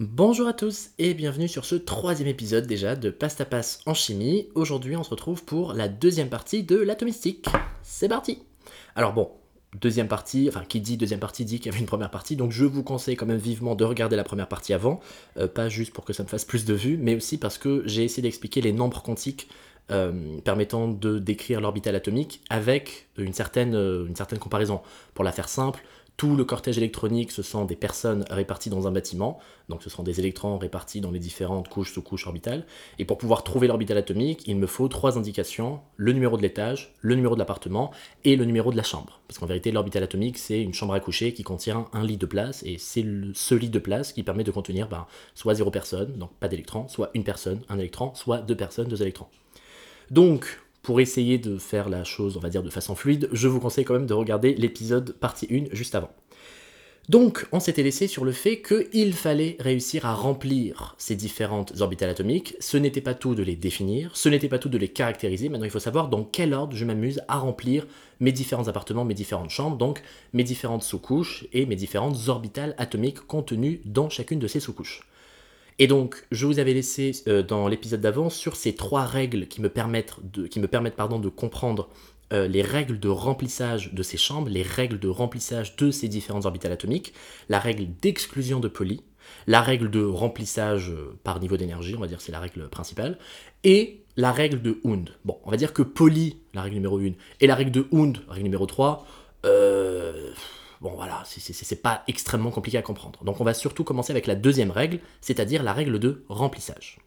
Bonjour à tous et bienvenue sur ce troisième épisode déjà de Pasta Passe en chimie. Aujourd'hui on se retrouve pour la deuxième partie de l'atomistique. C'est parti Alors bon, deuxième partie, enfin qui dit deuxième partie dit qu'il y avait une première partie, donc je vous conseille quand même vivement de regarder la première partie avant, euh, pas juste pour que ça me fasse plus de vues, mais aussi parce que j'ai essayé d'expliquer les nombres quantiques euh, permettant de décrire l'orbital atomique avec une certaine, euh, une certaine comparaison. Pour la faire simple, tout le cortège électronique, ce sont des personnes réparties dans un bâtiment, donc ce sont des électrons répartis dans les différentes couches, sous-couches orbitales. Et pour pouvoir trouver l'orbital atomique, il me faut trois indications, le numéro de l'étage, le numéro de l'appartement et le numéro de la chambre. Parce qu'en vérité, l'orbital atomique, c'est une chambre à coucher qui contient un lit de place, et c'est ce lit de place qui permet de contenir ben, soit zéro personne, donc pas d'électrons, soit une personne, un électron, soit deux personnes, deux électrons. Donc, pour essayer de faire la chose, on va dire, de façon fluide, je vous conseille quand même de regarder l'épisode partie 1 juste avant. Donc, on s'était laissé sur le fait qu'il fallait réussir à remplir ces différentes orbitales atomiques. Ce n'était pas tout de les définir, ce n'était pas tout de les caractériser. Maintenant, il faut savoir dans quel ordre je m'amuse à remplir mes différents appartements, mes différentes chambres, donc mes différentes sous-couches et mes différentes orbitales atomiques contenues dans chacune de ces sous-couches. Et donc, je vous avais laissé euh, dans l'épisode d'avant sur ces trois règles qui me permettent de, qui me permettent, pardon, de comprendre euh, les règles de remplissage de ces chambres, les règles de remplissage de ces différentes orbitales atomiques, la règle d'exclusion de Pauli, la règle de remplissage euh, par niveau d'énergie, on va dire c'est la règle principale, et la règle de Hund. Bon, on va dire que Pauli, la règle numéro 1, et la règle de Hund, règle numéro 3, euh, Bon voilà, c'est pas extrêmement compliqué à comprendre. Donc on va surtout commencer avec la deuxième règle, c'est-à-dire la règle de remplissage.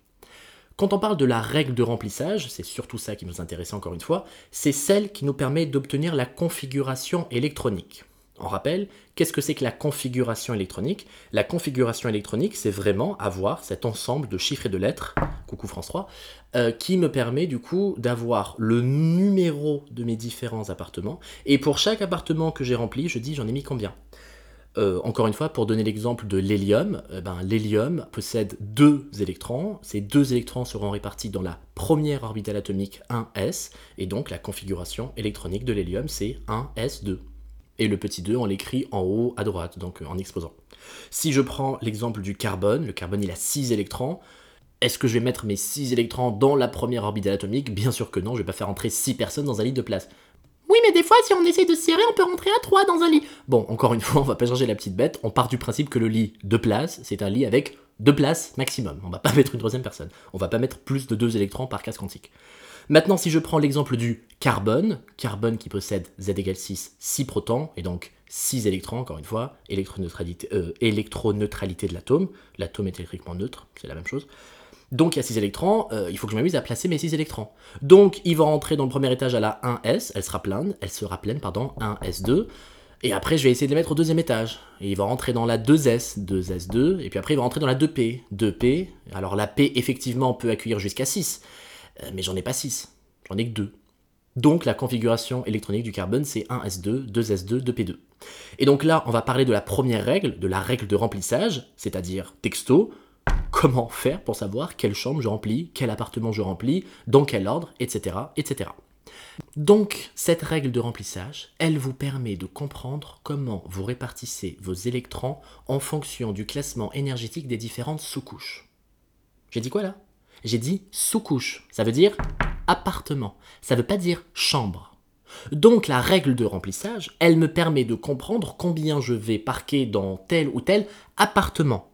Quand on parle de la règle de remplissage, c'est surtout ça qui nous intéresse encore une fois, c'est celle qui nous permet d'obtenir la configuration électronique. On rappelle, qu'est-ce que c'est que la configuration électronique? La configuration électronique, c'est vraiment avoir cet ensemble de chiffres et de lettres, coucou France 3, euh, qui me permet du coup d'avoir le numéro de mes différents appartements. Et pour chaque appartement que j'ai rempli, je dis j'en ai mis combien? Euh, encore une fois, pour donner l'exemple de l'hélium, euh, ben, l'hélium possède deux électrons. Ces deux électrons seront répartis dans la première orbitale atomique 1s, et donc la configuration électronique de l'hélium, c'est 1s2. Et le petit 2, on l'écrit en haut à droite, donc en exposant. Si je prends l'exemple du carbone, le carbone il a 6 électrons, est-ce que je vais mettre mes 6 électrons dans la première orbitale atomique? Bien sûr que non, je vais pas faire entrer 6 personnes dans un lit de place. Oui, mais des fois, si on essaye de serrer, on peut rentrer à 3 dans un lit. Bon, encore une fois, on va pas changer la petite bête. On part du principe que le lit de place, c'est un lit avec deux places maximum. On va pas mettre une troisième personne. On va pas mettre plus de 2 électrons par case quantique. Maintenant, si je prends l'exemple du carbone, carbone qui possède Z égale 6, 6 protons, et donc 6 électrons, encore une fois, électroneutralité, euh, électroneutralité de l'atome, l'atome est électriquement neutre, c'est la même chose. Donc il y a 6 électrons, euh, il faut que je m'amuse à placer mes 6 électrons. Donc il va rentrer dans le premier étage à la 1s, elle sera pleine, elle sera pleine, pardon, 1s2. Et après, je vais essayer de les mettre au deuxième étage. Et il va rentrer dans la 2S, 2S2, et puis après, il va rentrer dans la 2P, 2P. Alors la P, effectivement, peut accueillir jusqu'à 6, euh, mais j'en ai pas 6, j'en ai que 2. Donc la configuration électronique du carbone, c'est 1S2, 2S2, 2P2. Et donc là, on va parler de la première règle, de la règle de remplissage, c'est-à-dire texto, comment faire pour savoir quelle chambre je remplis, quel appartement je remplis, dans quel ordre, etc. etc. Donc, cette règle de remplissage, elle vous permet de comprendre comment vous répartissez vos électrons en fonction du classement énergétique des différentes sous-couches. J'ai dit quoi là? J'ai dit sous-couche. Ça veut dire appartement. Ça veut pas dire chambre. Donc la règle de remplissage, elle me permet de comprendre combien je vais parquer dans tel ou tel appartement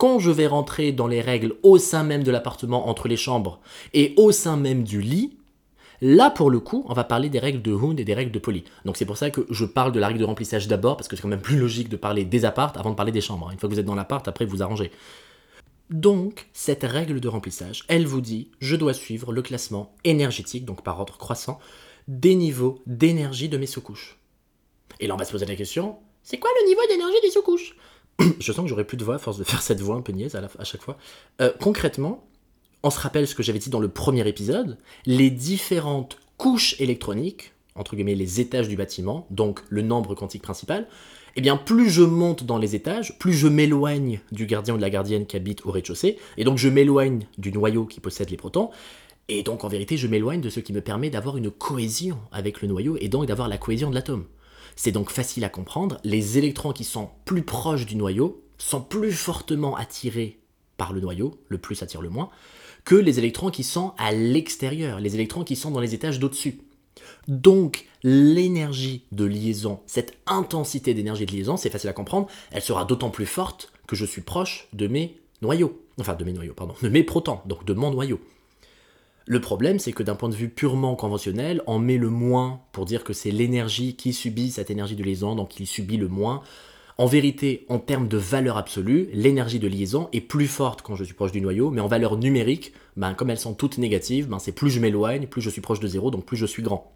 quand je vais rentrer dans les règles au sein même de l'appartement entre les chambres et au sein même du lit, là pour le coup, on va parler des règles de Hund et des règles de Poly. Donc c'est pour ça que je parle de la règle de remplissage d'abord, parce que c'est quand même plus logique de parler des appartes avant de parler des chambres. Une fois que vous êtes dans l'appart, après vous arrangez. Donc, cette règle de remplissage, elle vous dit, je dois suivre le classement énergétique, donc par ordre croissant, des niveaux d'énergie de mes sous-couches. Et là, on va se poser la question, c'est quoi le niveau d'énergie des sous-couches? Je sens que j'aurai plus de voix à force de faire cette voix un peu niaise à, chaque fois. Euh, concrètement, on se rappelle ce que j'avais dit dans le premier épisode, les différentes couches électroniques, entre guillemets les étages du bâtiment, donc le nombre quantique principal, eh bien plus je monte dans les étages, plus je m'éloigne du gardien ou de la gardienne qui habite au rez-de-chaussée, et donc je m'éloigne du noyau qui possède les protons, et donc en vérité je m'éloigne de ce qui me permet d'avoir une cohésion avec le noyau, et donc d'avoir la cohésion de l'atome. C'est donc facile à comprendre, les électrons qui sont plus proches du noyau, sont plus fortement attirés par le noyau, le plus attire le moins, que les électrons qui sont à l'extérieur, les électrons qui sont dans les étages d'au-dessus. Donc l'énergie de liaison, cette intensité d'énergie de liaison, c'est facile à comprendre, elle sera d'autant plus forte que je suis proche de mes noyaux, enfin de mes noyaux, pardon, de mes protons, donc de mon noyau. Le problème, c'est que d'un point de vue purement conventionnel, on met le moins pour dire que c'est l'énergie qui subit cette énergie de liaison, donc il subit le moins. En vérité, en termes de valeur absolue, l'énergie de liaison est plus forte quand je suis proche du noyau, mais en valeur numérique, ben, comme elles sont toutes négatives, ben, c'est plus je m'éloigne, plus je suis proche de zéro, donc plus je suis grand.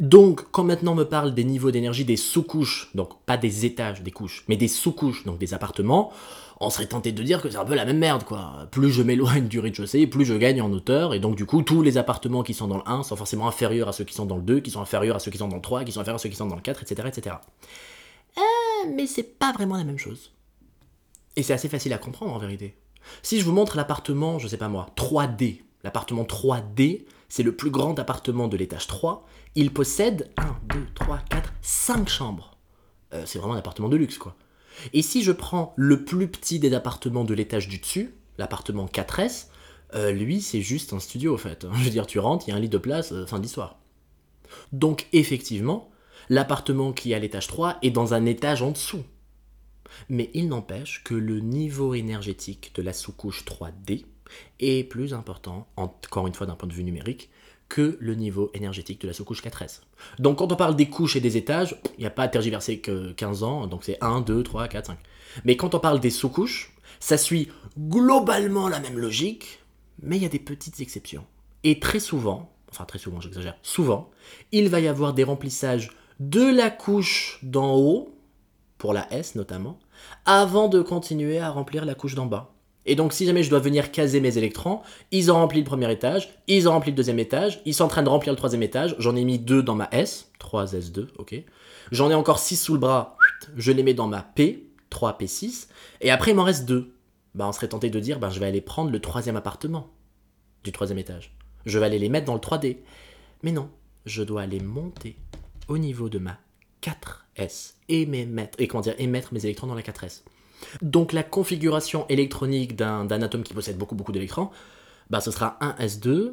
Donc, quand maintenant on me parle des niveaux d'énergie des sous-couches, donc pas des étages des couches, mais des sous-couches, donc des appartements, on serait tenté de dire que c'est un peu la même merde, quoi. Plus je m'éloigne du rez-de-chaussée, plus je gagne en hauteur, et donc du coup, tous les appartements qui sont dans le 1 sont forcément inférieurs à ceux qui sont dans le 2, qui sont inférieurs à ceux qui sont dans le 3, qui sont inférieurs à ceux qui sont dans le 4, etc. etc. Mais c'est pas vraiment la même chose. Et c'est assez facile à comprendre en vérité. Si je vous montre l'appartement, je sais pas moi, 3D, l'appartement 3D, c'est le plus grand appartement de l'étage 3, il possède 1, 2, 3, 4, 5 chambres. Euh, c'est vraiment un appartement de luxe, quoi. Et si je prends le plus petit des appartements de l'étage du dessus, l'appartement 4S, euh, lui, c'est juste un studio, en fait. Je veux dire, tu rentres, il y a un lit de place, euh, fin d'histoire. Donc, effectivement, l'appartement qui est à l'étage 3 est dans un étage en dessous. Mais il n'empêche que le niveau énergétique de la sous-couche 3D est plus important, encore une fois d'un point de vue numérique, que le niveau énergétique de la sous-couche 4S. Donc quand on parle des couches et des étages, il n'y a pas à tergiverser que 15 ans, donc c'est 1, 2, 3, 4, 5. Mais quand on parle des sous-couches, ça suit globalement la même logique, mais il y a des petites exceptions. Et très souvent, enfin très souvent j'exagère, souvent, il va y avoir des remplissages de la couche d'en haut, pour la S notamment, avant de continuer à remplir la couche d'en bas. Et donc, si jamais je dois venir caser mes électrons, ils ont rempli le premier étage, ils ont rempli le deuxième étage, ils sont en train de remplir le troisième étage. J'en ai mis deux dans ma S, 3S2, ok. J'en ai encore 6 sous le bras, je les mets dans ma P, 3P6. Et après, il m'en reste deux. Bah, on serait tenté de dire, bah, je vais aller prendre le troisième appartement du troisième étage. Je vais aller les mettre dans le 3D. Mais non, je dois les monter au niveau de ma 4S et, et, comment dire, et mettre mes électrons dans la 4S. Donc la configuration électronique d'un atome qui possède beaucoup beaucoup d'électrons, bah, ce sera 1s2,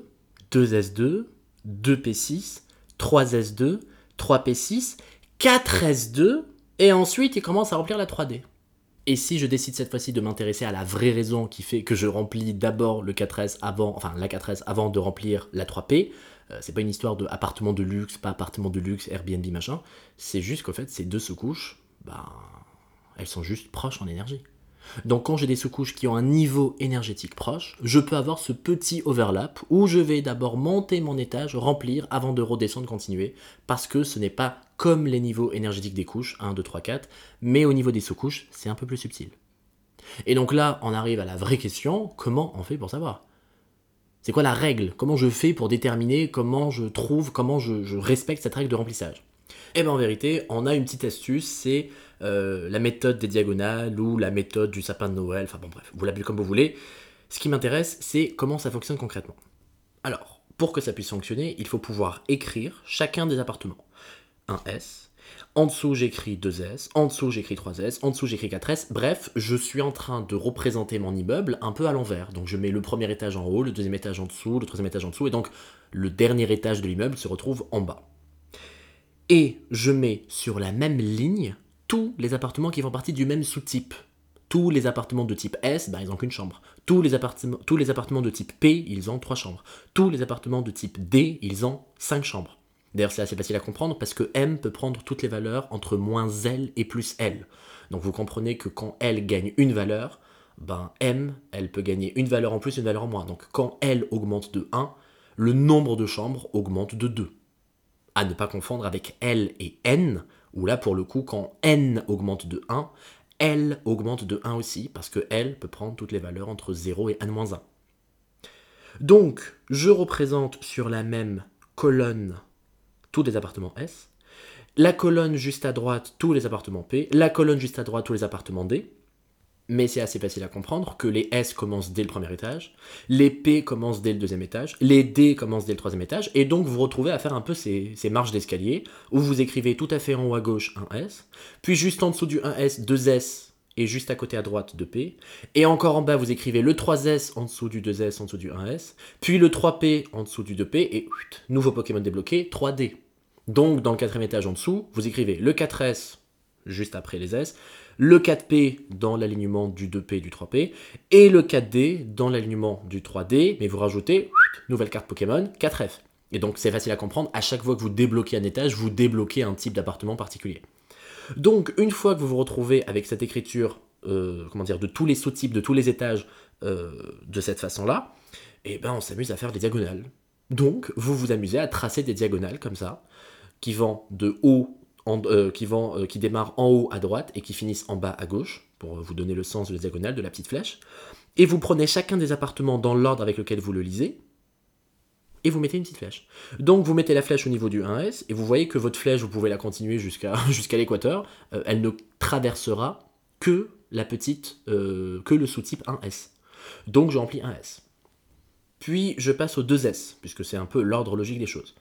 2s2, 2p6, 3s2, 3p6, 4s2, et ensuite il commence à remplir la 3D. Et si je décide cette fois-ci de m'intéresser à la vraie raison qui fait que je remplis d'abord le 4S avant, enfin la 4S avant de remplir la 3P, euh, c'est pas une histoire de appartement de luxe, pas appartement de luxe, Airbnb machin, c'est juste qu'en fait ces deux sous-couches, bah elles sont juste proches en énergie. Donc quand j'ai des sous-couches qui ont un niveau énergétique proche, je peux avoir ce petit overlap où je vais d'abord monter mon étage, remplir avant de redescendre, continuer, parce que ce n'est pas comme les niveaux énergétiques des couches, 1, 2, 3, 4, mais au niveau des sous-couches, c'est un peu plus subtil. Et donc là, on arrive à la vraie question, comment on fait pour savoir? C'est quoi la règle? Comment je fais pour déterminer comment je trouve, comment je, je respecte cette règle de remplissage? Eh bien en vérité, on a une petite astuce, c'est euh, la méthode des diagonales ou la méthode du sapin de Noël, enfin bon bref, vous l'appelez comme vous voulez. Ce qui m'intéresse, c'est comment ça fonctionne concrètement. Alors, pour que ça puisse fonctionner, il faut pouvoir écrire chacun des appartements. Un S, en dessous j'écris 2S, en dessous j'écris 3S, en dessous j'écris 4S. Bref, je suis en train de représenter mon immeuble un peu à l'envers. Donc je mets le premier étage en haut, le deuxième étage en dessous, le troisième étage en dessous, et donc le dernier étage de l'immeuble se retrouve en bas. Et je mets sur la même ligne tous les appartements qui font partie du même sous-type. Tous les appartements de type S, bah, ils n'ont qu'une chambre. Tous les, appartements, tous les appartements de type P, ils ont trois chambres. Tous les appartements de type D, ils ont cinq chambres. D'ailleurs, c'est assez facile à comprendre parce que M peut prendre toutes les valeurs entre moins L et plus L. Donc vous comprenez que quand L gagne une valeur, ben M, elle peut gagner une valeur en plus, une valeur en moins. Donc quand L augmente de 1, le nombre de chambres augmente de 2. À ne pas confondre avec L et N, où là, pour le coup, quand n augmente de 1, L augmente de 1 aussi, parce que L peut prendre toutes les valeurs entre 0 et n-1. Donc, je représente sur la même colonne tous les appartements S, la colonne juste à droite tous les appartements P, la colonne juste à droite tous les appartements D, mais c'est assez facile à comprendre que les S commencent dès le premier étage, les P commencent dès le deuxième étage, les D commencent dès le troisième étage, et donc vous retrouvez à faire un peu ces, marches d'escalier, où vous écrivez tout à fait en haut à gauche un S, puis juste en dessous du 1S, 2S, et juste à côté à droite 2P. Et encore en bas, vous écrivez le 3S en dessous du 2S, en dessous du 1S. Puis le 3P en dessous du 2P. Et nouveau Pokémon débloqué, 3D. Donc dans le quatrième étage en dessous, vous écrivez le 4S juste après les S, le 4P dans l'alignement du 2P et du 3P, et le 4D dans l'alignement du 3D, mais vous rajoutez nouvelle carte Pokémon 4F. Et donc c'est facile à comprendre, à chaque fois que vous débloquez un étage, vous débloquez un type d'appartement particulier. Donc, une fois que vous vous retrouvez avec cette écriture, euh, comment dire, de tous les sous-types, de tous les étages euh, de cette façon-là, eh ben, on s'amuse à faire des diagonales. Donc, vous vous amusez à tracer des diagonales comme ça, qui vont de haut, euh, qui, vont, qui démarrent en haut à droite et qui finissent en bas à gauche, pour vous donner le sens de la diagonale, de la petite flèche. Et vous prenez chacun des appartements dans l'ordre avec lequel vous le lisez, et vous mettez une petite flèche. Donc vous mettez la flèche au niveau du 1S, et vous voyez que votre flèche, vous pouvez la continuer jusqu'à l'équateur, euh, elle ne traversera que la petite, euh, que le sous-type 1S. Donc je remplis 1S. Puis je passe au 2S, puisque c'est un peu l'ordre logique des choses.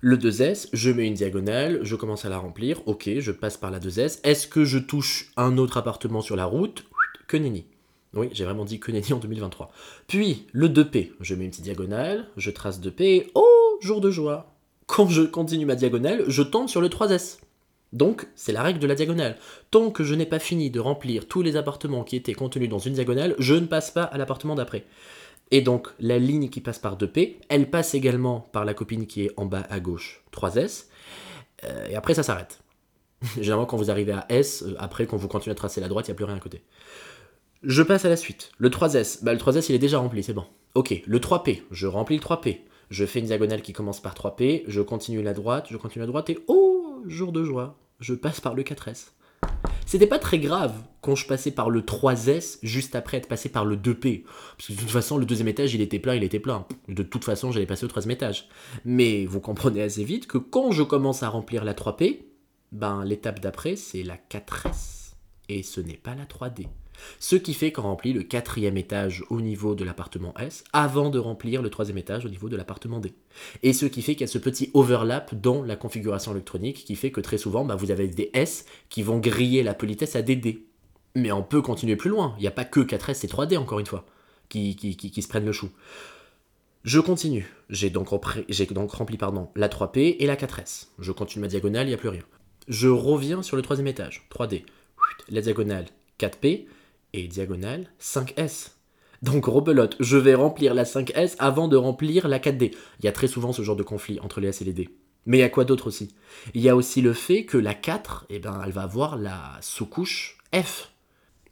Le 2S, je mets une diagonale, je commence à la remplir, ok, je passe par la 2S. Est-ce que je touche un autre appartement sur la route? Que nenni. Oui, j'ai vraiment dit que nenni en 2023. Puis, le 2P. Je mets une petite diagonale, je trace 2P, oh, jour de joie. Quand je continue ma diagonale, je tombe sur le 3S. Donc, c'est la règle de la diagonale. Tant que je n'ai pas fini de remplir tous les appartements qui étaient contenus dans une diagonale, je ne passe pas à l'appartement d'après. Et donc, la ligne qui passe par 2P, elle passe également par la copine qui est en bas à gauche, 3S. Euh, et après, ça s'arrête. Généralement, quand vous arrivez à S, euh, après, quand vous continuez à tracer la droite, il n'y a plus rien à côté. Je passe à la suite. Le 3S, bah le 3S il est déjà rempli, c'est bon. Ok, le 3P, je remplis le 3P. Je fais une diagonale qui commence par 3P, je continue la droite, je continue la droite et oh, jour de joie, je passe par le 4S. C'était pas très grave quand je passais par le 3S juste après être passé par le 2P. Parce que de toute façon, le deuxième étage, il était plein, il était plein. De toute façon, j'allais passer au troisième étage. Mais vous comprenez assez vite que quand je commence à remplir la 3P, ben l'étape d'après, c'est la 4S. Et ce n'est pas la 3D. Ce qui fait qu'on remplit le quatrième étage au niveau de l'appartement S avant de remplir le troisième étage au niveau de l'appartement D. Et ce qui fait qu'il y a ce petit overlap dans la configuration électronique qui fait que très souvent bah, vous avez des S qui vont griller la politesse à des D. Mais on peut continuer plus loin. Il n'y a pas que 4S et 3D encore une fois qui, se prennent le chou. Je continue. J'ai donc, donc, rempli pardon, la 3P et la 4S. Je continue ma diagonale, il n'y a plus rien. Je reviens sur le troisième étage, 3D. La diagonale 4P, et diagonale 5S. Donc rebelote, je vais remplir la 5S avant de remplir la 4D. Il y a très souvent ce genre de conflit entre les S et les D. Mais il y a quoi d'autre aussi? Il y a aussi le fait que la 4, eh ben, elle va avoir la sous-couche F.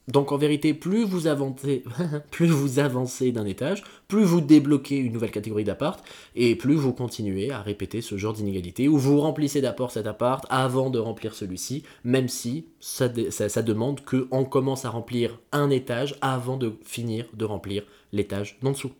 Donc en vérité, plus vous avancez, plus vous avancez d'un étage, plus vous débloquez une nouvelle catégorie d'appart, et plus vous continuez à répéter ce genre d'inégalité, où vous remplissez d'abord cet appart avant de remplir celui-ci, même si ça, ça demande qu'on commence à remplir un étage avant de finir de remplir l'étage d'en dessous.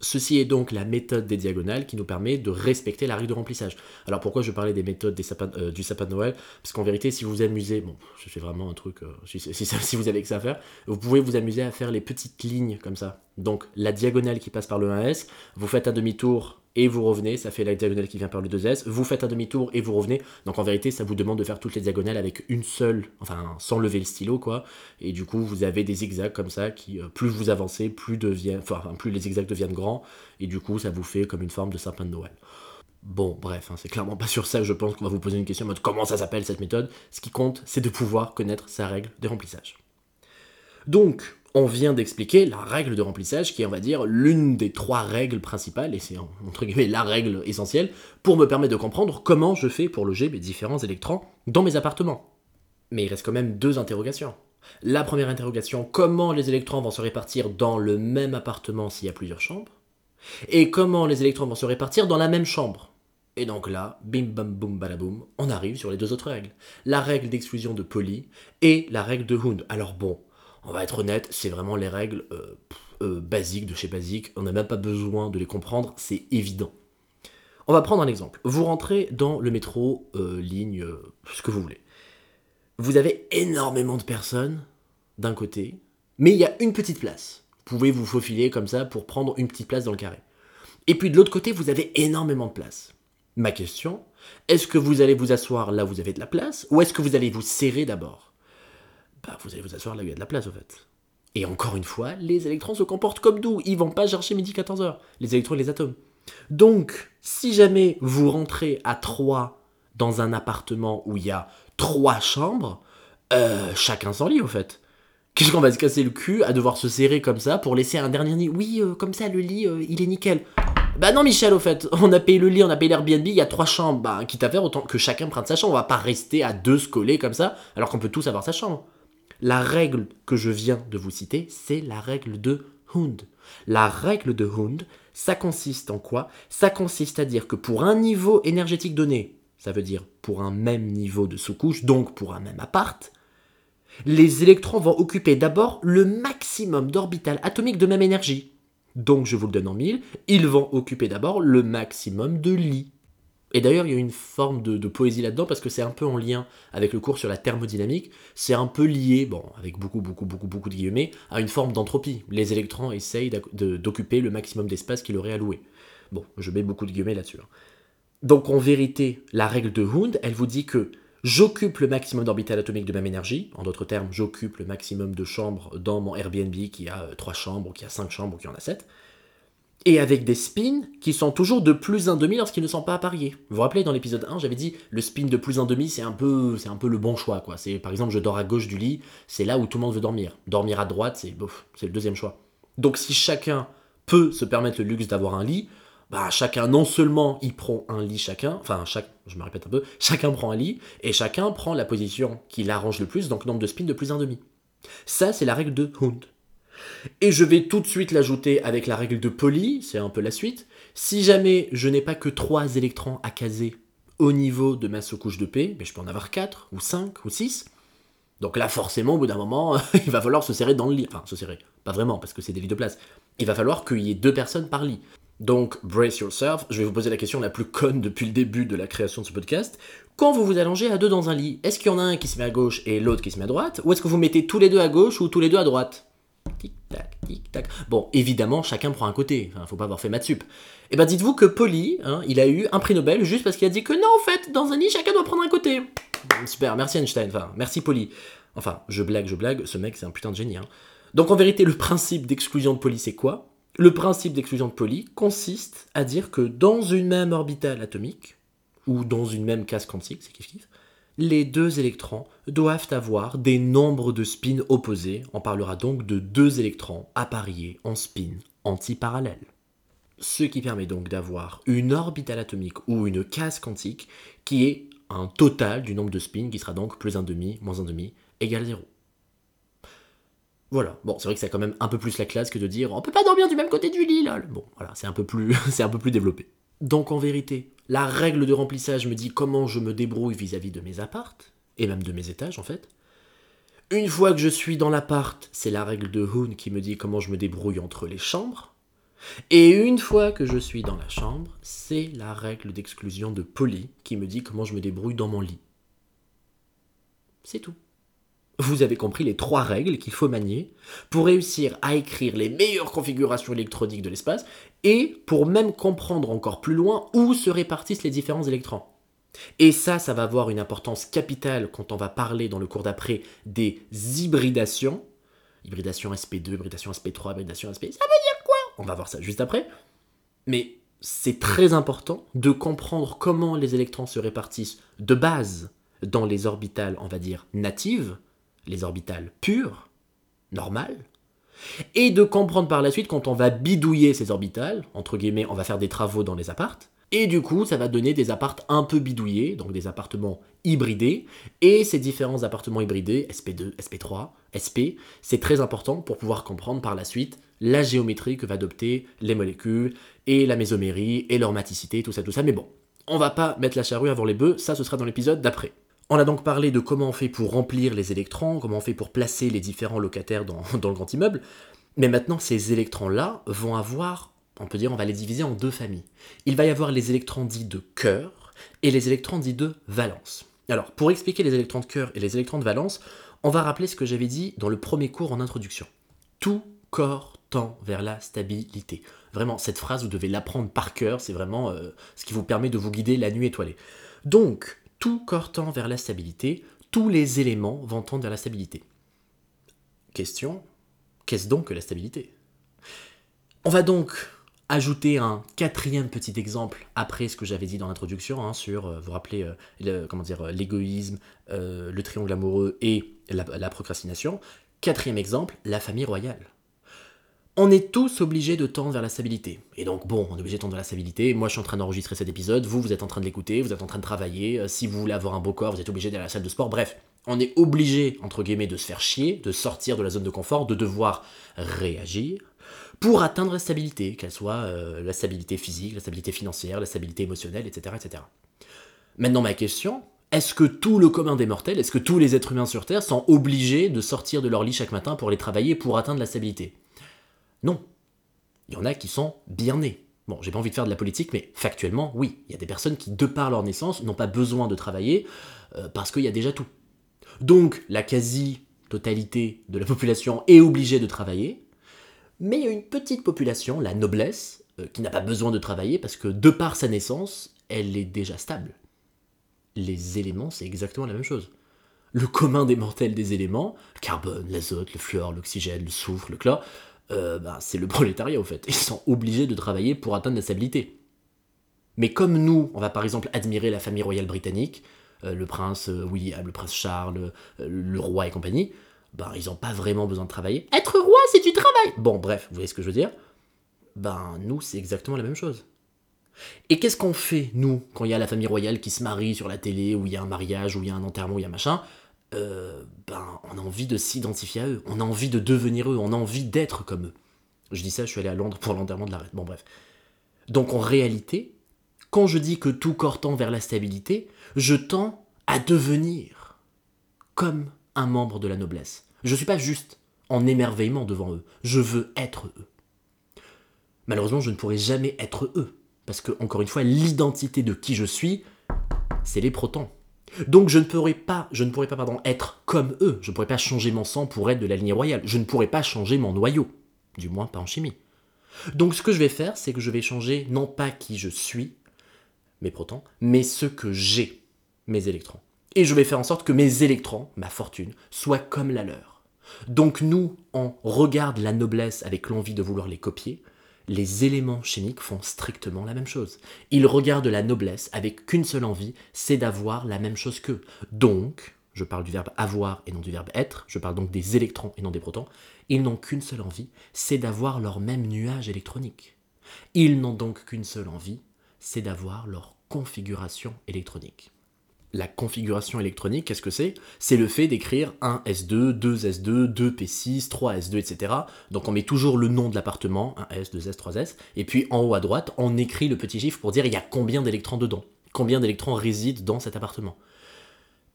Ceci est donc la méthode des diagonales qui nous permet de respecter la règle de remplissage. Alors pourquoi je parlais des méthodes euh, du sapin de Noël? Parce qu'en vérité, si vous vous amusez, bon, je fais vraiment un truc, euh, si, si, vous avez que ça à faire, vous pouvez vous amuser à faire les petites lignes comme ça. Donc la diagonale qui passe par le 1S, vous faites un demi-tour et vous revenez, ça fait la diagonale qui vient par le 2S, vous faites un demi-tour et vous revenez, donc en vérité ça vous demande de faire toutes les diagonales avec une seule, enfin sans lever le stylo quoi, et du coup vous avez des zigzags comme ça qui, euh, plus vous avancez, plus, deviennent, enfin, plus les zigzags deviennent grands, et du coup ça vous fait comme une forme de sapin de Noël. Bon, bref, hein, c'est clairement pas sur ça, je pense qu'on va vous poser une question en mode comment ça s'appelle cette méthode. Ce qui compte, c'est de pouvoir connaître sa règle de remplissage. Donc, on vient d'expliquer la règle de remplissage qui est, on va dire, l'une des trois règles principales, et c'est entre guillemets la règle essentielle, pour me permettre de comprendre comment je fais pour loger mes différents électrons dans mes appartements. Mais il reste quand même deux interrogations. La première interrogation, comment les électrons vont se répartir dans le même appartement s'il y a plusieurs chambres? Et comment les électrons vont se répartir dans la même chambre? Et donc là, bim bam boum balaboum, on arrive sur les deux autres règles. La règle d'exclusion de Pauli et la règle de Hund. Alors bon, on va être honnête, c'est vraiment les règles euh, euh, basiques de chez Basique, on n'a même pas besoin de les comprendre, c'est évident. On va prendre un exemple. Vous rentrez dans le métro, euh, ligne, ce que vous voulez. Vous avez énormément de personnes d'un côté, mais il y a une petite place. Vous pouvez vous faufiler comme ça pour prendre une petite place dans le carré. Et puis de l'autre côté, vous avez énormément de place. Ma question, est-ce que vous allez vous asseoir là où vous avez de la place, ou est-ce que vous allez vous serrer d'abord? Bah vous allez vous asseoir là où il y a de la place, au fait. Et encore une fois, les électrons se comportent comme nous. Ils vont pas chercher midi 14h, les électrons et les atomes. Donc, si jamais vous rentrez à 3 dans un appartement où il y a 3 chambres, euh, chacun sans lit, au fait. Qu'est-ce qu'on va se casser le cul à devoir se serrer comme ça pour laisser un dernier lit Oui, euh, comme ça, le lit, euh, il est nickel. Bah non, Michel, au fait, on a payé le lit, on a payé l'Airbnb, il y a trois chambres. Bah, quitte à faire autant que chacun prenne sa chambre. On va pas rester à deux se coller comme ça, alors qu'on peut tous avoir sa chambre. La règle que je viens de vous citer, c'est la règle de Hund. La règle de Hund, ça consiste en quoi? Ça consiste à dire que pour un niveau énergétique donné, ça veut dire pour un même niveau de sous-couche, donc pour un même appart, les électrons vont occuper d'abord le maximum d'orbital atomique de même énergie. Donc je vous le donne en mille, ils vont occuper d'abord le maximum de lits. Et d'ailleurs, il y a une forme de, poésie là-dedans parce que c'est un peu en lien avec le cours sur la thermodynamique. C'est un peu lié, bon, avec beaucoup, beaucoup, beaucoup, beaucoup de guillemets, à une forme d'entropie. Les électrons essayent d'occuper le maximum d'espace qu'il aurait alloué. Bon, je mets beaucoup de guillemets là-dessus. Hein. Donc en vérité, la règle de Hund, elle vous dit que J'occupe le maximum d'orbital atomique de même énergie. En d'autres termes, j'occupe le maximum de chambres dans mon Airbnb qui a 3 euh, chambres, ou qui a 5 chambres, ou qui en a 7. Et avec des spins qui sont toujours de plus 1,5 lorsqu'ils ne sont pas appariés. Vous vous rappelez, dans l'épisode 1, j'avais dit le spin de plus 1,5, c'est un peu, c'est un peu le bon choix. quoi. C'est Par exemple, je dors à gauche du lit, c'est là où tout le monde veut dormir. Dormir à droite, c'est, c'est le deuxième choix. Donc si chacun peut se permettre le luxe d'avoir un lit, bah, chacun, non seulement il prend un lit chacun, enfin, chaque, je me répète un peu, chacun prend un lit, et chacun prend la position qui l'arrange le plus, donc nombre de spins de plus un demi. Ça, c'est la règle de Hund. Et je vais tout de suite l'ajouter avec la règle de Pauli, c'est un peu la suite. Si jamais je n'ai pas que 3 électrons à caser au niveau de ma sous-couche de P, mais je peux en avoir 4, ou 5, ou 6. Donc là, forcément, au bout d'un moment, il va falloir se serrer dans le lit. Enfin, se serrer, pas vraiment, parce que c'est des lits de place. Il va falloir qu'il y ait deux personnes par lit. Donc, brace yourself, je vais vous poser la question la plus conne depuis le début de la création de ce podcast. Quand vous vous allongez à deux dans un lit, est-ce qu'il y en a un qui se met à gauche et l'autre qui se met à droite? Ou est-ce que vous mettez tous les deux à gauche ou tous les deux à droite? Tic-tac, tic-tac. Bon, évidemment, chacun prend un côté, faut pas avoir fait maths sup. Eh ben, dites-vous que Polly, hein, il a eu un prix Nobel juste parce qu'il a dit que non, en fait, dans un lit, chacun doit prendre un côté. Super, merci Einstein, enfin, merci Polly. Enfin, je blague, je blague, ce mec, c'est un putain de génie. Hein. Donc, en vérité, le principe d'exclusion de Polly, c'est quoi? Le principe d'exclusion de Pauli consiste à dire que dans une même orbitale atomique, ou dans une même case quantique, c'est kiff kiff, les deux électrons doivent avoir des nombres de spins opposés. On parlera donc de deux électrons appariés en spin antiparallèle. Ce qui permet donc d'avoir une orbitale atomique ou une case quantique qui est un total du nombre de spins qui sera donc plus 1,5 moins 1,5 égale 0. Voilà. Bon, c'est vrai que c'est quand même un peu plus la classe que de dire on peut pas dormir du même côté du lit, lol. Bon, voilà, c'est un c'est un peu plus développé. Donc en vérité, la règle de remplissage me dit comment je me débrouille vis-à-vis de mes appartes, et même de mes étages en fait. Une fois que je suis dans l'appart, c'est la règle de Hoon qui me dit comment je me débrouille entre les chambres. Et une fois que je suis dans la chambre, c'est la règle d'exclusion de Polly qui me dit comment je me débrouille dans mon lit. C'est tout vous avez compris les trois règles qu'il faut manier pour réussir à écrire les meilleures configurations électroniques de l'espace et pour même comprendre encore plus loin où se répartissent les différents électrons. Et ça, ça va avoir une importance capitale quand on va parler dans le cours d'après des hybridations. Hybridation SP2, hybridation SP3, hybridation SP. Ça veut dire quoi? On va voir ça juste après. Mais c'est très important de comprendre comment les électrons se répartissent de base dans les orbitales, on va dire, natives, les orbitales pures, normales, et de comprendre par la suite quand on va bidouiller ces orbitales, entre guillemets, on va faire des travaux dans les appartes, et du coup, ça va donner des appartes un peu bidouillés, donc des appartements hybridés, et ces différents appartements hybridés, SP2, SP3, SP, c'est très important pour pouvoir comprendre par la suite la géométrie que va adopter les molécules, et la mésomérie, et leur maticité, tout ça, tout ça, mais bon, on va pas mettre la charrue avant les bœufs, ça ce sera dans l'épisode d'après. On a donc parlé de comment on fait pour remplir les électrons, comment on fait pour placer les différents locataires dans, le grand immeuble, mais maintenant ces électrons-là vont avoir, on peut dire, on va les diviser en deux familles. Il va y avoir les électrons dits de cœur et les électrons dits de valence. Alors, pour expliquer les électrons de cœur et les électrons de valence, on va rappeler ce que j'avais dit dans le premier cours en introduction. Tout corps tend vers la stabilité. Vraiment, cette phrase, vous devez l'apprendre par cœur, c'est vraiment euh, ce qui vous permet de vous guider la nuit étoilée. Donc, tout corps tend vers la stabilité, tous les éléments vont tendre vers la stabilité. question, qu'est-ce donc que la stabilité? On va donc ajouter un quatrième petit exemple après ce que j'avais dit dans l'introduction hein, sur, euh, vous rappelez, euh, euh, l'égoïsme, le triangle amoureux et la, procrastination. Quatrième exemple, la famille royale. On est tous obligés de tendre vers la stabilité. Et donc, bon, on est obligé de tendre vers la stabilité. Moi, je suis en train d'enregistrer cet épisode. Vous, vous êtes en train de l'écouter. Vous êtes en train de travailler. si vous voulez avoir un beau corps, vous êtes obligé d'aller à la salle de sport. Bref, on est obligé, entre guillemets, de se faire chier, de sortir de la zone de confort, de devoir réagir pour atteindre la stabilité, qu'elle soit euh, la stabilité physique, la stabilité financière, la stabilité émotionnelle, etc., etc. Maintenant, ma question, est-ce que tout le commun des mortels, est-ce que tous les êtres humains sur Terre sont obligés de sortir de leur lit chaque matin pour aller travailler pour atteindre la stabilité? Non. Il y en a qui sont bien nés. Bon, j'ai pas envie de faire de la politique, mais factuellement, oui, il y a des personnes qui, de par leur naissance, n'ont pas besoin de travailler euh, parce qu'il y a déjà tout. Donc, la quasi-totalité de la population est obligée de travailler, mais il y a une petite population, la noblesse, euh, qui n'a pas besoin de travailler parce que de par sa naissance, elle est déjà stable. Les éléments, c'est exactement la même chose. Le commun des mortels des éléments, le carbone, l'azote, le fluor, l'oxygène, le soufre, le chlore, euh, ben, c'est le prolétariat au fait. Ils sont obligés de travailler pour atteindre la stabilité. Mais comme nous, on va par exemple admirer la famille royale britannique, euh, le prince William, le prince Charles, le roi et compagnie, ben ils n'ont pas vraiment besoin de travailler. Être roi, c'est du travail Bon, bref, vous voyez ce que je veux dire? Ben, nous, c'est exactement la même chose. Et qu'est-ce qu'on fait, nous, quand il y a la famille royale qui se marie sur la télé, ou il y a un mariage, ou il y a un enterrement, ou il y a machin? Euh, Ben, on a envie de s'identifier à eux, on a envie de devenir eux, on a envie d'être comme eux. Je dis ça, je suis allé à Londres pour l'enterrement de la reine. Bon, bref. Donc, en réalité, quand je dis que tout corps tend vers la stabilité, je tends à devenir comme un membre de la noblesse. Je ne suis pas juste en émerveillement devant eux, je veux être eux. Malheureusement, je ne pourrai jamais être eux, parce que, encore une fois, l'identité de qui je suis, c'est les protons. Donc je ne pourrais pas, je ne pourrais pas pardon, être comme eux, je ne pourrais pas changer mon sang pour être de la lignée royale, je ne pourrais pas changer mon noyau, du moins pas en chimie. Donc ce que je vais faire, c'est que je vais changer non pas qui je suis, mes protons, mais ce que j'ai, mes électrons. Et je vais faire en sorte que mes électrons, ma fortune, soient comme la leur. Donc nous, on regarde la noblesse avec l'envie de vouloir les copier, les éléments chimiques font strictement la même chose. Ils regardent la noblesse avec qu'une seule envie, c'est d'avoir la même chose qu'eux. Donc, je parle du verbe avoir et non du verbe être, je parle donc des électrons et non des protons, ils n'ont qu'une seule envie, c'est d'avoir leur même nuage électronique. Ils n'ont donc qu'une seule envie, c'est d'avoir leur configuration électronique la configuration électronique, qu'est-ce que c'est? C'est le fait d'écrire un S2, 2 S2, 2 P6, 3 S2, etc. Donc on met toujours le nom de l'appartement, 1 S, 2 S, 3 S, et puis en haut à droite, on écrit le petit chiffre pour dire il y a combien d'électrons dedans, combien d'électrons résident dans cet appartement?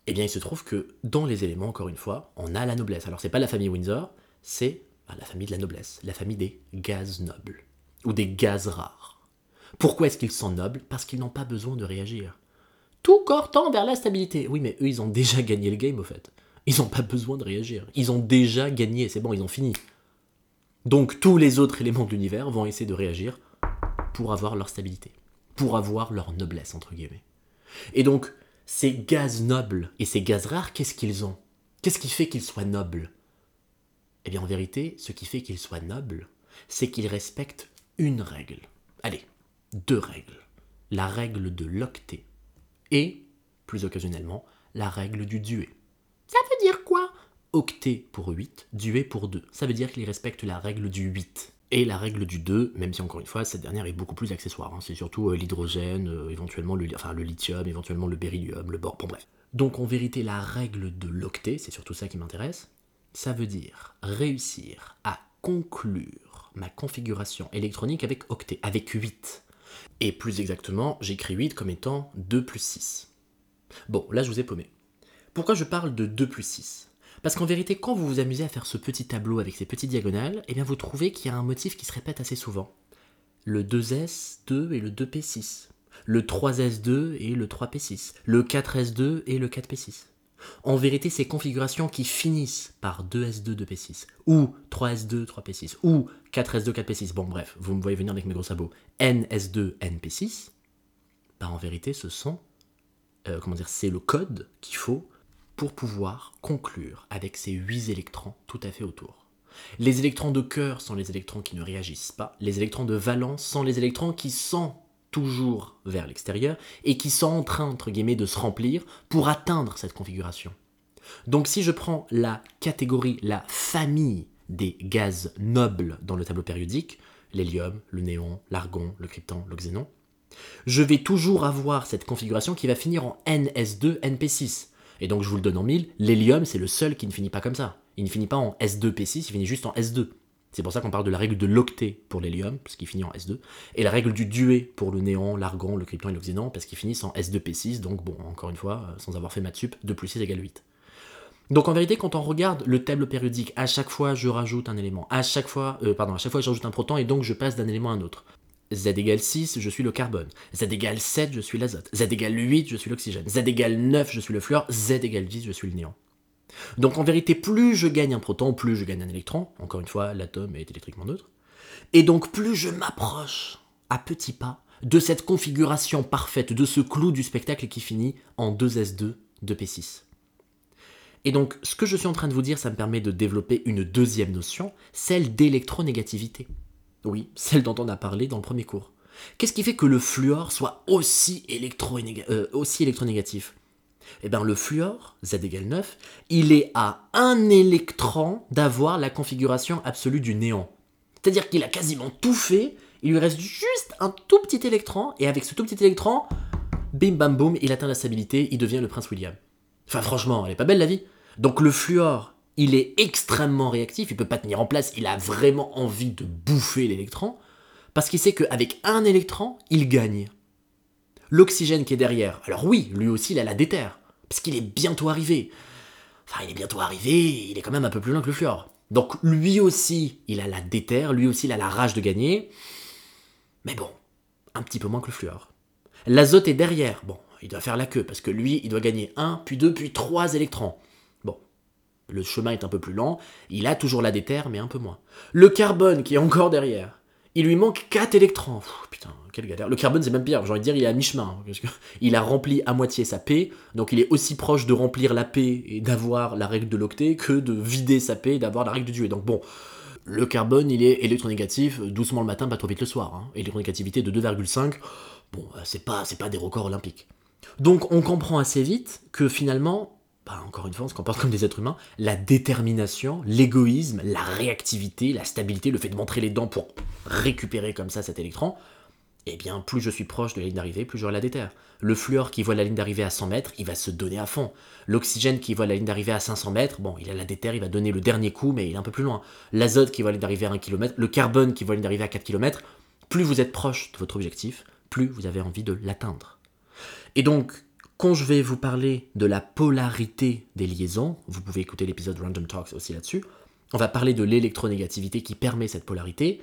Eh bien il se trouve que dans les éléments, encore une fois, on a la noblesse. Alors c'est pas la famille Windsor, c'est bah, la famille de la noblesse, la famille des gaz nobles, ou des gaz rares. Pourquoi est-ce qu'ils sont nobles? Parce qu'ils n'ont pas besoin de réagir. Tout corps tend vers la stabilité. Oui, mais eux, ils ont déjà gagné le game, au fait. Ils n'ont pas besoin de réagir. Ils ont déjà gagné, c'est bon, ils ont fini. Donc tous les autres éléments de l'univers vont essayer de réagir pour avoir leur stabilité, pour avoir leur noblesse, entre guillemets. Et donc, ces gaz nobles et ces gaz rares, qu'est-ce qu'ils ont? Qu'est-ce qui fait qu'ils soient nobles? Eh bien, en vérité, ce qui fait qu'ils soient nobles, c'est qu'ils respectent une règle. Allez, deux règles. La règle de l'octet et, plus occasionnellement, la règle du duet. Ça veut dire quoi? Octet pour 8, duet pour 2. Ça veut dire qu'il respecte la règle du 8. Et la règle du 2, même si encore une fois, cette dernière est beaucoup plus accessoire. Hein. C'est surtout euh, l'hydrogène, euh, éventuellement le, lithium, éventuellement le beryllium, le bore, bon bref. Donc en vérité, la règle de l'octet, c'est surtout ça qui m'intéresse, ça veut dire réussir à conclure ma configuration électronique avec octet, avec 8. Et plus exactement, j'écris 8 comme étant 2 plus 6. Bon, là je vous ai paumé. Pourquoi je parle de 2 plus 6 Parce qu'en vérité, quand vous vous amusez à faire ce petit tableau avec ces petites diagonales, eh bien vous trouvez qu'il y a un motif qui se répète assez souvent. Le 2S2 et le 2P6. Le 3S2 et le 3P6. Le 4S2 et le 4P6 en vérité ces configurations qui finissent par 2S2, 2P6, ou 3S2, 3P6, ou 4S2, 4P6, bon bref, vous me voyez venir avec mes gros sabots, NS2, NP6, bah en vérité ce sont, euh, comment dire, c'est le code qu'il faut pour pouvoir conclure avec ces 8 électrons tout à fait autour. Les électrons de cœur sont les électrons qui ne réagissent pas, les électrons de valence sont les électrons qui sont toujours vers l'extérieur et qui sont en train, entre guillemets, de se remplir pour atteindre cette configuration. Donc si je prends la catégorie, la famille des gaz nobles dans le tableau périodique, l'hélium, le néon, l'argon, le krypton, le xénon, je vais toujours avoir cette configuration qui va finir en NS2, NP6. Et donc je vous le donne en mille, l'hélium c'est le seul qui ne finit pas comme ça. Il ne finit pas en S2P6, il finit juste en S2. C'est pour ça qu'on parle de la règle de l'octet pour l'hélium, parce qu'il finit en S2, et la règle du duet pour le néon, l'argon, le krypton et l'oxydant, parce qu'ils finissent en S2P6, donc bon, encore une fois, euh, sans avoir fait maths sup, 2 plus 6 égale 8. Donc en vérité, quand on regarde le tableau périodique, à chaque fois je rajoute un élément, à chaque fois, euh, pardon, à chaque fois je rajoute un proton et donc je passe d'un élément à un autre. Z égale 6, je suis le carbone. Z égale 7, je suis l'azote. Z égale 8, je suis l'oxygène. Z égale 9, je suis le fluor. Z égale 10, je suis le néant. Donc en vérité, plus je gagne un proton, plus je gagne un électron. Encore une fois, l'atome est électriquement neutre. Et donc plus je m'approche à petits pas de cette configuration parfaite, de ce clou du spectacle qui finit en 2s2, 2p6. Et donc ce que je suis en train de vous dire, ça me permet de développer une deuxième notion, celle d'électronégativité. Oui, celle dont on a parlé dans le premier cours. Qu'est-ce qui fait que le fluor soit aussi, euh, aussi électronégatif? Eh bien, le fluor, Z égale 9, il est à un électron d'avoir la configuration absolue du néant. C'est-à-dire qu'il a quasiment tout fait, il lui reste juste un tout petit électron, et avec ce tout petit électron, bim bam boum, il atteint la stabilité, il devient le prince William. Enfin, franchement, elle est pas belle la vie. Donc, le fluor, il est extrêmement réactif, il peut pas tenir en place, il a vraiment envie de bouffer l'électron, parce qu'il sait qu'avec un électron, il gagne. L'oxygène qui est derrière, alors oui, lui aussi il a la déterre, parce qu'il est bientôt arrivé. Enfin, il est bientôt arrivé, il est quand même un peu plus loin que le fluor. Donc lui aussi, il a la déterre, lui aussi il a la rage de gagner, mais bon, un petit peu moins que le fluor. L'azote est derrière, bon, il doit faire la queue, parce que lui, il doit gagner un, puis deux, puis trois électrons. Bon, le chemin est un peu plus lent, il a toujours la déterre, mais un peu moins. Le carbone qui est encore derrière, il lui manque 4 électrons. putain, Le carbone, c'est même pire. J'ai envie de dire, il est à mi-chemin. Hein, il a rempli à moitié sa paix. Donc il est aussi proche de remplir la paix et d'avoir la règle de l'octet que de vider sa paix et d'avoir la règle du duet. Donc bon, le carbone, il est électronégatif, doucement le matin, pas trop vite le soir. Hein. Électronégativité de 2,5. Bon, euh, c'est pas, c'est pas des records olympiques. Donc on comprend assez vite que finalement, bah, encore une fois, on se comporte comme des êtres humains, la détermination, l'égoïsme, la réactivité, la stabilité, le fait de montrer les dents pour récupérer comme ça cet électron, eh bien, plus je suis proche de la ligne d'arrivée, plus j'aurai la déterre. Le fluor qui voit la ligne d'arrivée à 100 mètres, il va se donner à fond. L'oxygène qui voit la ligne d'arrivée à 500 mètres, bon, il a la déterre, il va donner le dernier coup, mais il est un peu plus loin. L'azote qui voit la ligne d'arrivée à 1 km, le carbone qui voit la ligne d'arrivée à 4 km, plus vous êtes proche de votre objectif, plus vous avez envie de l'atteindre. Et donc, quand je vais vous parler de la polarité des liaisons, vous pouvez écouter l'épisode Random Talks aussi là-dessus, on va parler de l'électronégativité qui permet cette polarité.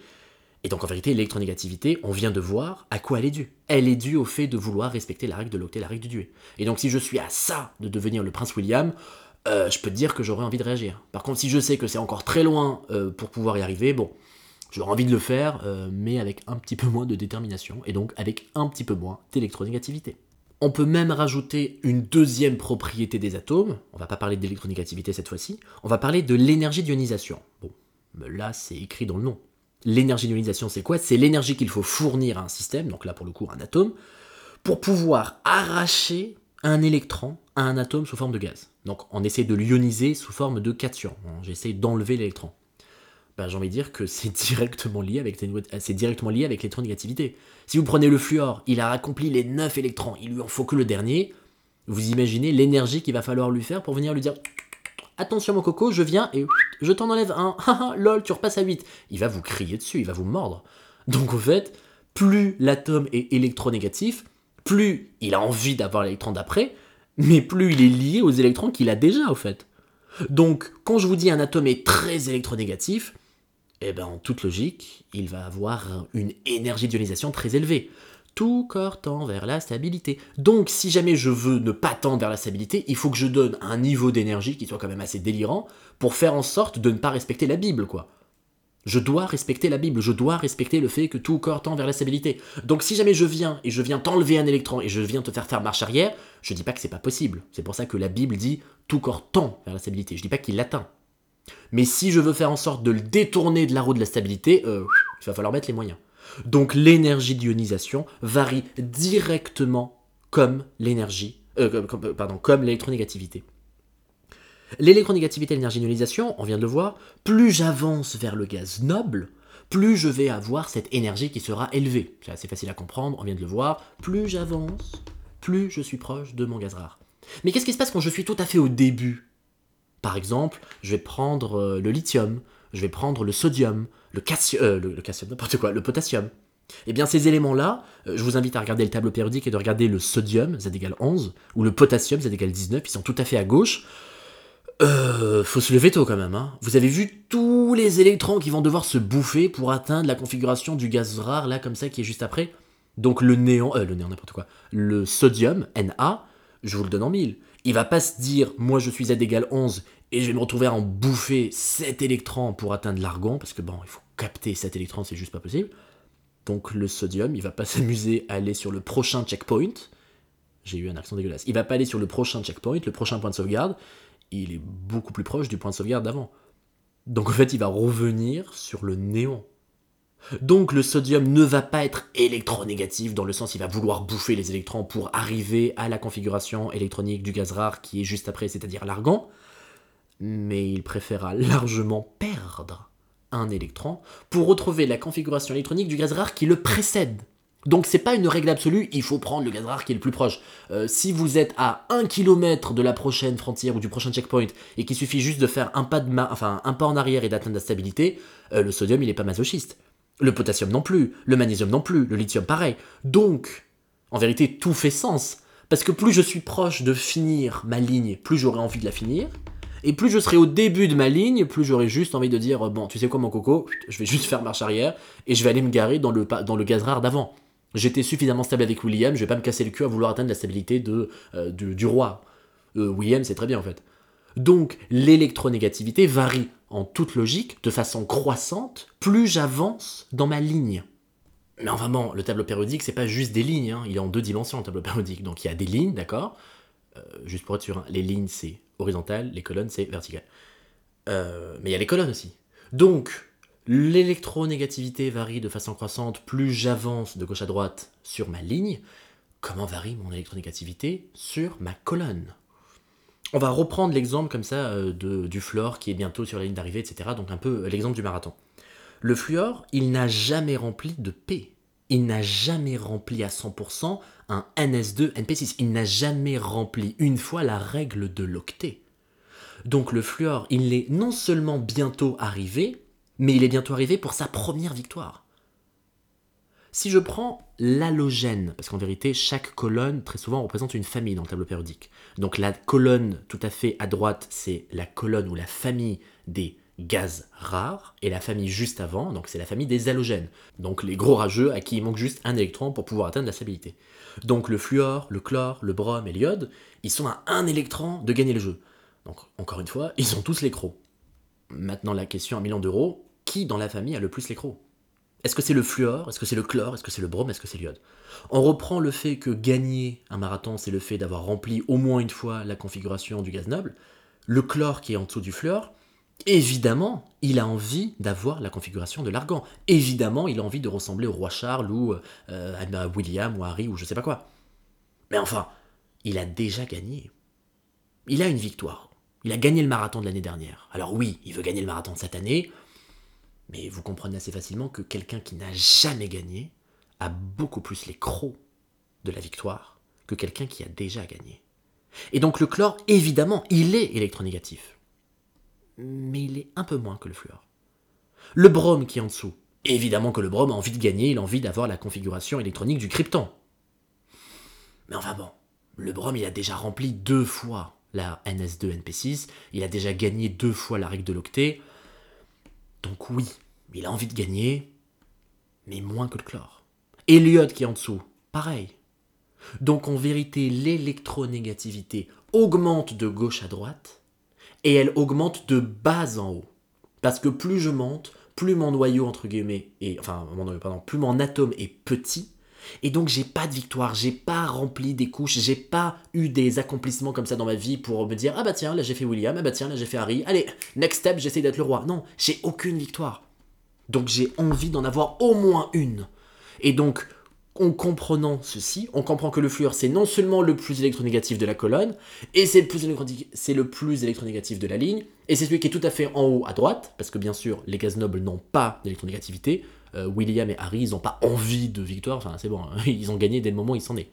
Et donc en vérité, l'électronégativité, on vient de voir à quoi elle est due. Elle est due au fait de vouloir respecter la règle de l'octet, la règle du duet. Et donc si je suis à ça de devenir le prince William, euh, je peux te dire que j'aurais envie de réagir. Par contre, si je sais que c'est encore très loin euh, pour pouvoir y arriver, bon, j'aurais envie de le faire, euh, mais avec un petit peu moins de détermination, et donc avec un petit peu moins d'électronégativité. On peut même rajouter une deuxième propriété des atomes. On va pas parler d'électronégativité cette fois-ci. On va parler de l'énergie d'ionisation. Bon, là c'est écrit dans le nom. L'énergie d'ionisation c'est quoi? C'est l'énergie qu'il faut fournir à un système, donc là pour le coup un atome, pour pouvoir arracher un électron à un atome sous forme de gaz. Donc on essaie de l'ioniser sous forme de cation. J'essaie d'enlever l'électron. Ben, j'ai envie de dire que c'est directement lié avec c'est directement lié avec l'électronégativité. Si vous prenez le fluor, il a accompli les 9 électrons, il lui en faut que le dernier. Vous imaginez l'énergie qu'il va falloir lui faire pour venir lui dire Attention mon coco, je viens et je t'en enlève un. lol, tu repasses à 8. Il va vous crier dessus, il va vous mordre. Donc au fait, plus l'atome est électronégatif, plus il a envie d'avoir l'électron d'après, mais plus il est lié aux électrons qu'il a déjà au fait. Donc quand je vous dis un atome est très électronégatif, eh bien, en toute logique, il va avoir une énergie d'ionisation très élevée. Tout corps tend vers la stabilité. Donc, si jamais je veux ne pas tendre vers la stabilité, il faut que je donne un niveau d'énergie qui soit quand même assez délirant pour faire en sorte de ne pas respecter la Bible, quoi. Je dois respecter la Bible, je dois respecter le fait que tout corps tend vers la stabilité. Donc si jamais je viens et je viens t'enlever un électron et je viens te faire faire marche arrière, je dis pas que c'est pas possible. C'est pour ça que la Bible dit tout corps tend vers la stabilité. Je dis pas qu'il l'atteint. Mais si je veux faire en sorte de le détourner de la roue de la stabilité, euh, il va falloir mettre les moyens. Donc l'énergie d'ionisation varie directement comme l'énergie, euh, comme l'électronégativité. L'électronégativité et l'énergie d'ionisation, on vient de le voir, plus j'avance vers le gaz noble, plus je vais avoir cette énergie qui sera élevée. C'est assez facile à comprendre, on vient de le voir. Plus j'avance, plus je suis proche de mon gaz rare. Mais qu'est-ce qui se passe quand je suis tout à fait au début? Par exemple, je vais prendre euh, le lithium, je vais prendre le sodium, le, euh, le, n'importe quoi, le potassium. Eh bien, ces éléments-là, euh, je vous invite à regarder le tableau périodique et de regarder le sodium, Z égale 11, ou le potassium, Z égale 19, ils sont tout à fait à gauche. Euh, faut se lever tôt quand même. Hein. Vous avez vu tous les électrons qui vont devoir se bouffer pour atteindre la configuration du gaz rare, là, comme ça, qui est juste après. Donc le néon, euh, le néon, n'importe quoi. Le sodium, Na, je vous le donne en mille. Il va pas se dire, moi je suis Z égale 11 et je vais me retrouver à en bouffer 7 électrons pour atteindre l'argon, parce que bon, il faut capter 7 électrons, c'est juste pas possible. Donc le sodium, il va pas s'amuser à aller sur le prochain checkpoint. J'ai eu un accent dégueulasse. Il va pas aller sur le prochain checkpoint, le prochain point de sauvegarde il est beaucoup plus proche du point de sauvegarde d'avant. Donc en fait, il va revenir sur le néon. Donc le sodium ne va pas être électronégatif dans le sens il va vouloir bouffer les électrons pour arriver à la configuration électronique du gaz rare qui est juste après, c'est-à-dire l'argon, mais il préférera largement perdre un électron pour retrouver la configuration électronique du gaz rare qui le précède. Donc c'est pas une règle absolue, il faut prendre le gaz rare qui est le plus proche. Euh, si vous êtes à 1 km de la prochaine frontière ou du prochain checkpoint et qu'il suffit juste de faire un pas, de enfin, un pas en arrière et d'atteindre la stabilité, euh, le sodium il est pas masochiste. Le potassium non plus, le magnésium non plus, le lithium pareil. Donc, en vérité, tout fait sens. Parce que plus je suis proche de finir ma ligne, plus j'aurai envie de la finir. Et plus je serai au début de ma ligne, plus j'aurai juste envie de dire bon, tu sais quoi mon coco, je vais juste faire marche arrière et je vais aller me garer dans le, dans le gaz rare d'avant. J'étais suffisamment stable avec William, je vais pas me casser le cul à vouloir atteindre la stabilité de, euh, du, roi. Euh, William, c'est très bien en fait. Donc l'électronégativité varie en toute logique, de façon croissante, plus j'avance dans ma ligne. Mais enfin bon, le tableau périodique, c'est pas juste des lignes, hein. il est en deux dimensions le tableau périodique. Donc il y a des lignes, d'accord? Euh, Juste pour être sûr, hein, les lignes c'est horizontal, les colonnes c'est vertical. mais il y a les colonnes aussi. Donc, l'électronégativité varie de façon croissante plus j'avance de gauche à droite sur ma ligne, comment varie mon électronégativité sur ma colonne? On va reprendre l'exemple comme ça euh, de, du fluor qui est bientôt sur la ligne d'arrivée, etc. Donc un peu euh, l'exemple du marathon. Le fluor, il n'a jamais rempli de P. Il n'a jamais rempli à 100% un NS2 NP6. Il n'a jamais rempli une fois la règle de l'octet. Donc le fluor, il est non seulement bientôt arrivé, mais il est bientôt arrivé pour sa première victoire. Si je prends l'halogène, parce qu'en vérité, chaque colonne, très souvent, représente une famille dans le tableau périodique. Donc la colonne tout à fait à droite, c'est la colonne ou la famille des gaz rares, et la famille juste avant, donc c'est la famille des halogènes. Donc les gros rageux à qui il manque juste un électron pour pouvoir atteindre la stabilité. Donc le fluor, le chlore, le brome et l'iode, ils sont à un électron de gagner le jeu. Donc encore une fois, ils ont tous les crocs. Maintenant la question à million d'euros, qui dans la famille a le plus les crocs? Est-ce que c'est le fluor? Est-ce que c'est le chlore? Est-ce que c'est le brome? Est-ce que c'est l'iode? On reprend le fait que gagner un marathon, c'est le fait d'avoir rempli au moins une fois la configuration du gaz noble. Le chlore qui est en dessous du fluor, évidemment, il a envie d'avoir la configuration de l'argan. Évidemment, il a envie de ressembler au roi Charles ou euh, à William ou Harry ou je sais pas quoi. Mais enfin, il a déjà gagné. Il a une victoire. Il a gagné le marathon de l'année dernière. Alors oui, il veut gagner le marathon de cette année. Mais vous comprenez assez facilement que quelqu'un qui n'a jamais gagné a beaucoup plus les crocs de la victoire que quelqu'un qui a déjà gagné. Et donc le chlore, évidemment, il est électronégatif. Mais il est un peu moins que le fluor. Le brome qui est en dessous, évidemment que le brome a envie de gagner, il a envie d'avoir la configuration électronique du krypton. Mais enfin bon, le brome il a déjà rempli deux fois la NS2-NP6, il a déjà gagné deux fois la règle de l'octet, donc oui, il a envie de gagner, mais moins que le chlore. Et l'iode qui est en dessous, pareil. Donc en vérité, l'électronégativité augmente de gauche à droite, et elle augmente de bas en haut. Parce que plus je monte, plus mon noyau, entre guillemets, et, enfin, mon noyau, pardon, plus mon atome est petit, et donc j'ai pas de victoire, j'ai pas rempli des couches, j'ai pas eu des accomplissements comme ça dans ma vie pour me dire ah bah tiens là j'ai fait William, ah bah tiens là j'ai fait Harry, allez next step j'essaie d'être le roi. Non, j'ai aucune victoire. Donc j'ai envie d'en avoir au moins une. Et donc en comprenant ceci, on comprend que le fluor c'est non seulement le plus électronégatif de la colonne, et c'est le plus, c'est le plus électronégatif de la ligne, et c'est celui qui est tout à fait en haut à droite, parce que bien sûr les gaz nobles n'ont pas d'électronégativité, euh, William et Harry, ils n'ont pas envie de victoire, enfin c'est bon, hein. ils ont gagné dès le moment où ils sont nés.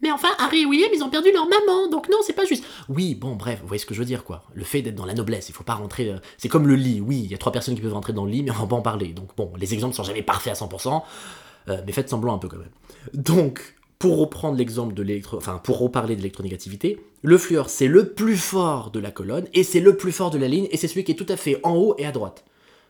Mais enfin, Harry et William, ils ont perdu leur maman, donc non, c'est pas juste. Oui, bon, bref, vous voyez ce que je veux dire, quoi. Le fait d'être dans la noblesse, il faut pas rentrer. Euh, c'est comme le lit, oui, il y a trois personnes qui peuvent rentrer dans le lit, mais on va pas en parler. Donc bon, les exemples sont jamais parfaits à 100%, euh, mais faites semblant un peu quand même. Donc, pour reprendre l'exemple de l'électro. Enfin, pour reparler de l'électronégativité, le fluor, c'est le plus fort de la colonne, et c'est le plus fort de la ligne, et c'est celui qui est tout à fait en haut et à droite.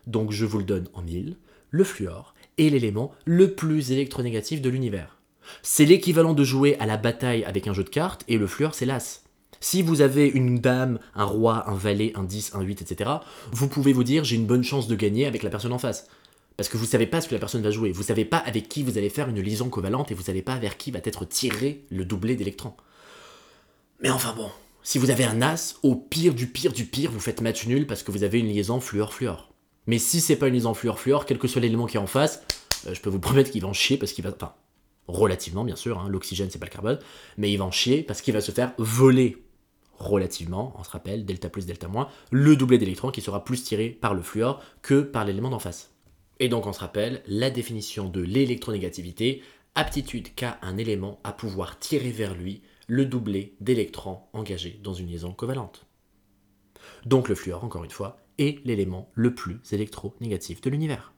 Donc je vous le donne en mille. Le fluor est l'élément le plus électronégatif de l'univers. C'est l'équivalent de jouer à la bataille avec un jeu de cartes et le fluor c'est l'as. Si vous avez une dame, un roi, un valet, un 10, un 8, etc., vous pouvez vous dire j'ai une bonne chance de gagner avec la personne en face. Parce que vous savez pas ce que la personne va jouer, vous ne savez pas avec qui vous allez faire une liaison covalente et vous savez pas vers qui va être tiré le doublé d'électrons. Mais enfin bon, si vous avez un as, au pire du pire du pire, vous faites match nul parce que vous avez une liaison fluor-fluor. Mais si c'est pas une liaison fluor-fluor, quel que soit l'élément qui est en face, euh, je peux vous promettre qu'il va en chier parce qu'il va. Enfin, relativement bien sûr, hein, l'oxygène c'est pas le carbone, mais il va en chier parce qu'il va se faire voler relativement, on se rappelle, delta plus, delta moins, le doublé d'électrons qui sera plus tiré par le fluor que par l'élément d'en face. Et donc on se rappelle la définition de l'électronégativité, aptitude qu'a un élément à pouvoir tirer vers lui le doublé d'électrons engagés dans une liaison covalente. Donc le fluor, encore une fois, est l'élément le plus électronégatif de l'univers.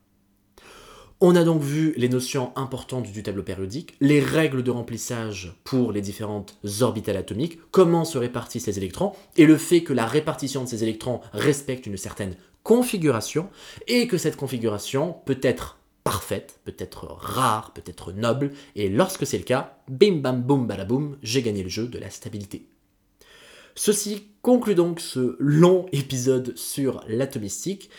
On a donc vu les notions importantes du tableau périodique, les règles de remplissage pour les différentes orbitales atomiques, comment se répartissent les électrons, et le fait que la répartition de ces électrons respecte une certaine configuration, et que cette configuration peut être parfaite, peut être rare, peut être noble, et lorsque c'est le cas, bim bam boum balaboum, j'ai gagné le jeu de la stabilité. Ceci conclut donc ce long épisode sur l'atomistique.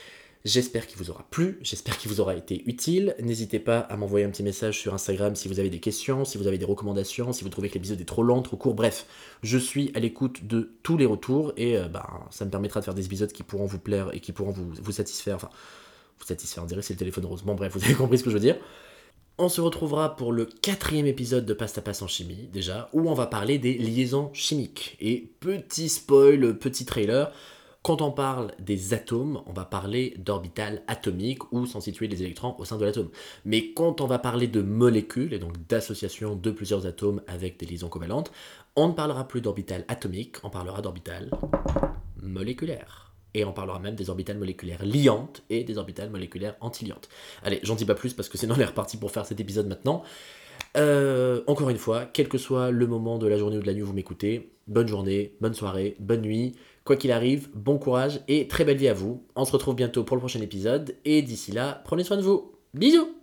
J'espère qu'il vous aura plu, j'espère qu'il vous aura été utile. N'hésitez pas à m'envoyer un petit message sur Instagram si vous avez des questions, si vous avez des recommandations, si vous trouvez que l'épisode est trop lent, trop court. Bref, je suis à l'écoute de tous les retours et euh, ben, ça me permettra de faire des épisodes qui pourront vous plaire et qui pourront vous, satisfaire. Enfin, vous satisfaire, on dirait c'est le téléphone rose. Bon, bref, vous avez compris ce que je veux dire. On se retrouvera pour le quatrième épisode de Pasta Passe en chimie, déjà, où on va parler des liaisons chimiques. Et petit spoil, petit trailer, quand on parle des atomes, on va parler d'orbital atomique ou sans situer les électrons au sein de l'atome. Mais quand on va parler de molécules, et donc d'association de plusieurs atomes avec des liaisons covalentes, on ne parlera plus d'orbital atomique, on parlera d'orbital moléculaire et on parlera même des orbitales moléculaires liantes et des orbitales moléculaires antiliantes. Allez, j'en dis pas plus parce que sinon on est reparti pour faire cet épisode maintenant. Euh, encore une fois, quel que soit le moment de la journée ou de la nuit où vous m'écoutez, bonne journée, bonne soirée, bonne nuit, quoi qu'il arrive, bon courage et très belle vie à vous. On se retrouve bientôt pour le prochain épisode et d'ici là, prenez soin de vous. Bisous